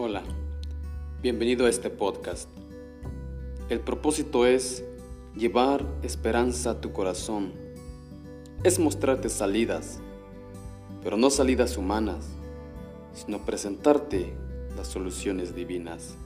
Hola, bienvenido a este podcast. El propósito es llevar esperanza a tu corazón. Es mostrarte salidas, pero no salidas humanas, sino presentarte las soluciones divinas.